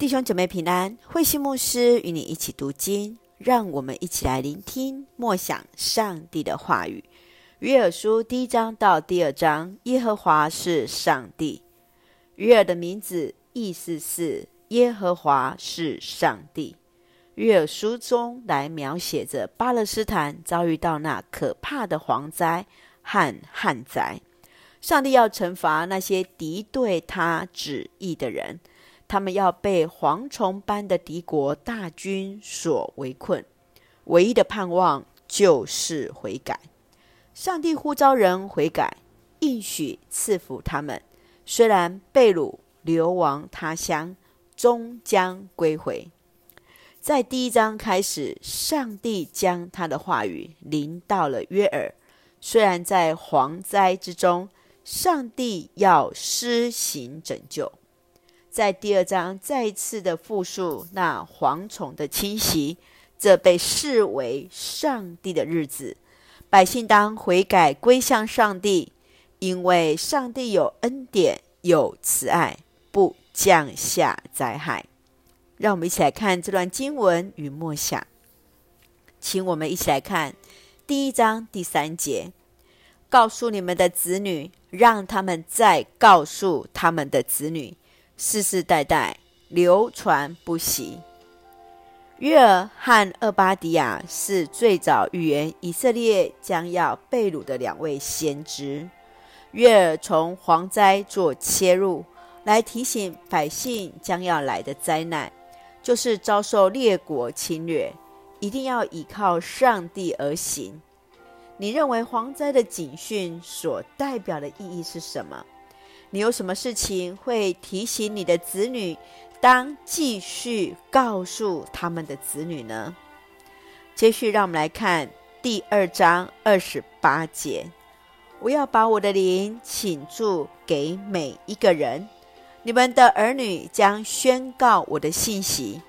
弟兄姐妹平安，慧馨牧师与你一起读经，让我们一起来聆听默想上帝的话语。约珥书第一章到第二章，耶和华是上帝。约珥的名字意思是耶和华是上帝。约珥书中来描写着巴勒斯坦遭遇到那可怕的蝗灾和旱灾，上帝要惩罚那些敌对他旨意的人。他们要被蝗虫般的敌国大军所围困，唯一的盼望就是悔改。上帝呼召人悔改，应许赐福他们。虽然被掳流亡他乡，终将归回。在第一章开始，上帝将他的话语临到了约尔。虽然在蝗灾之中，上帝要施行拯救。在第二章再次的复述那蝗虫的侵袭，这被视为上帝的日子。百姓当悔改归向上帝，因为上帝有恩典有慈爱，不降下灾害。让我们一起来看这段经文与默想。请我们一起来看第一章第三节：告诉你们的子女，让他们再告诉他们的子女。世世代代流传不息。约尔和厄巴迪亚是最早预言以色列将要被掳的两位先知。约尔从蝗灾做切入，来提醒百姓将要来的灾难，就是遭受列国侵略，一定要依靠上帝而行。你认为蝗灾的警讯所代表的意义是什么？你有什么事情会提醒你的子女，当继续告诉他们的子女呢？接续，让我们来看第二章二十八节：我要把我的灵倾注给每一个人，你们的儿女将宣告我的信息，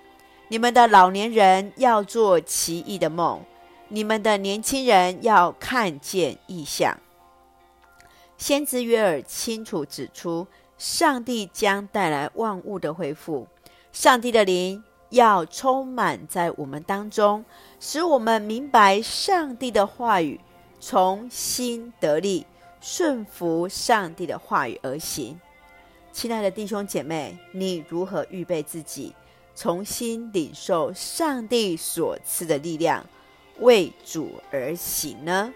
你们的老年人要做奇异的梦，你们的年轻人要看见异象。先知约尔清楚指出，上帝将带来万物的恢复，上帝的灵要充满在我们当中，使我们明白上帝的话语，从心得力，顺服上帝的话语而行。亲爱的弟兄姐妹，你如何预备自己，重新领受上帝所赐的力量，为主而行呢？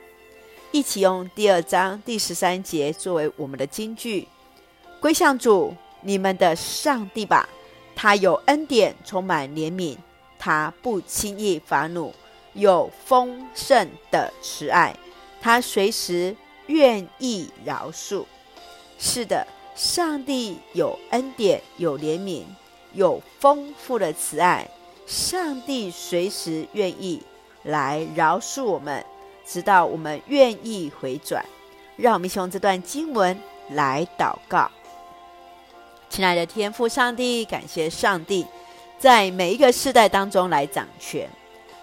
一起用第二章第十三节作为我们的金句：归向主，你们的上帝吧，他有恩典，充满怜悯，他不轻易发怒，有丰盛的慈爱，他随时愿意饶恕。是的，上帝有恩典，有怜悯，有丰富的慈爱，上帝随时愿意来饶恕我们。直到我们愿意回转，让我们用这段经文来祷告。亲爱的天父上帝，感谢上帝在每一个世代当中来掌权，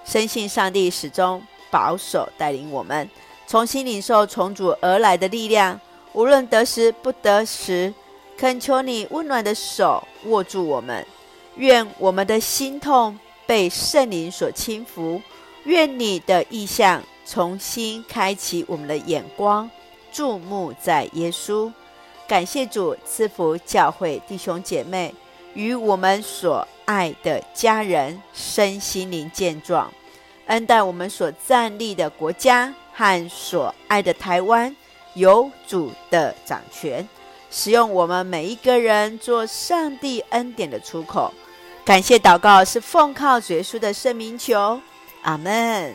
深信上帝始终保守带领我们，重新领受从主而来的力量。无论得时不得时，恳求你温暖的手握住我们，愿我们的心痛被圣灵所轻抚，愿你的意象。重新开启我们的眼光，注目在耶稣。感谢主赐福教会弟兄姐妹与我们所爱的家人身心灵健壮，恩待我们所站立的国家和所爱的台湾有主的掌权，使用我们每一个人做上帝恩典的出口。感谢祷告是奉靠主耶稣的圣名求，阿门。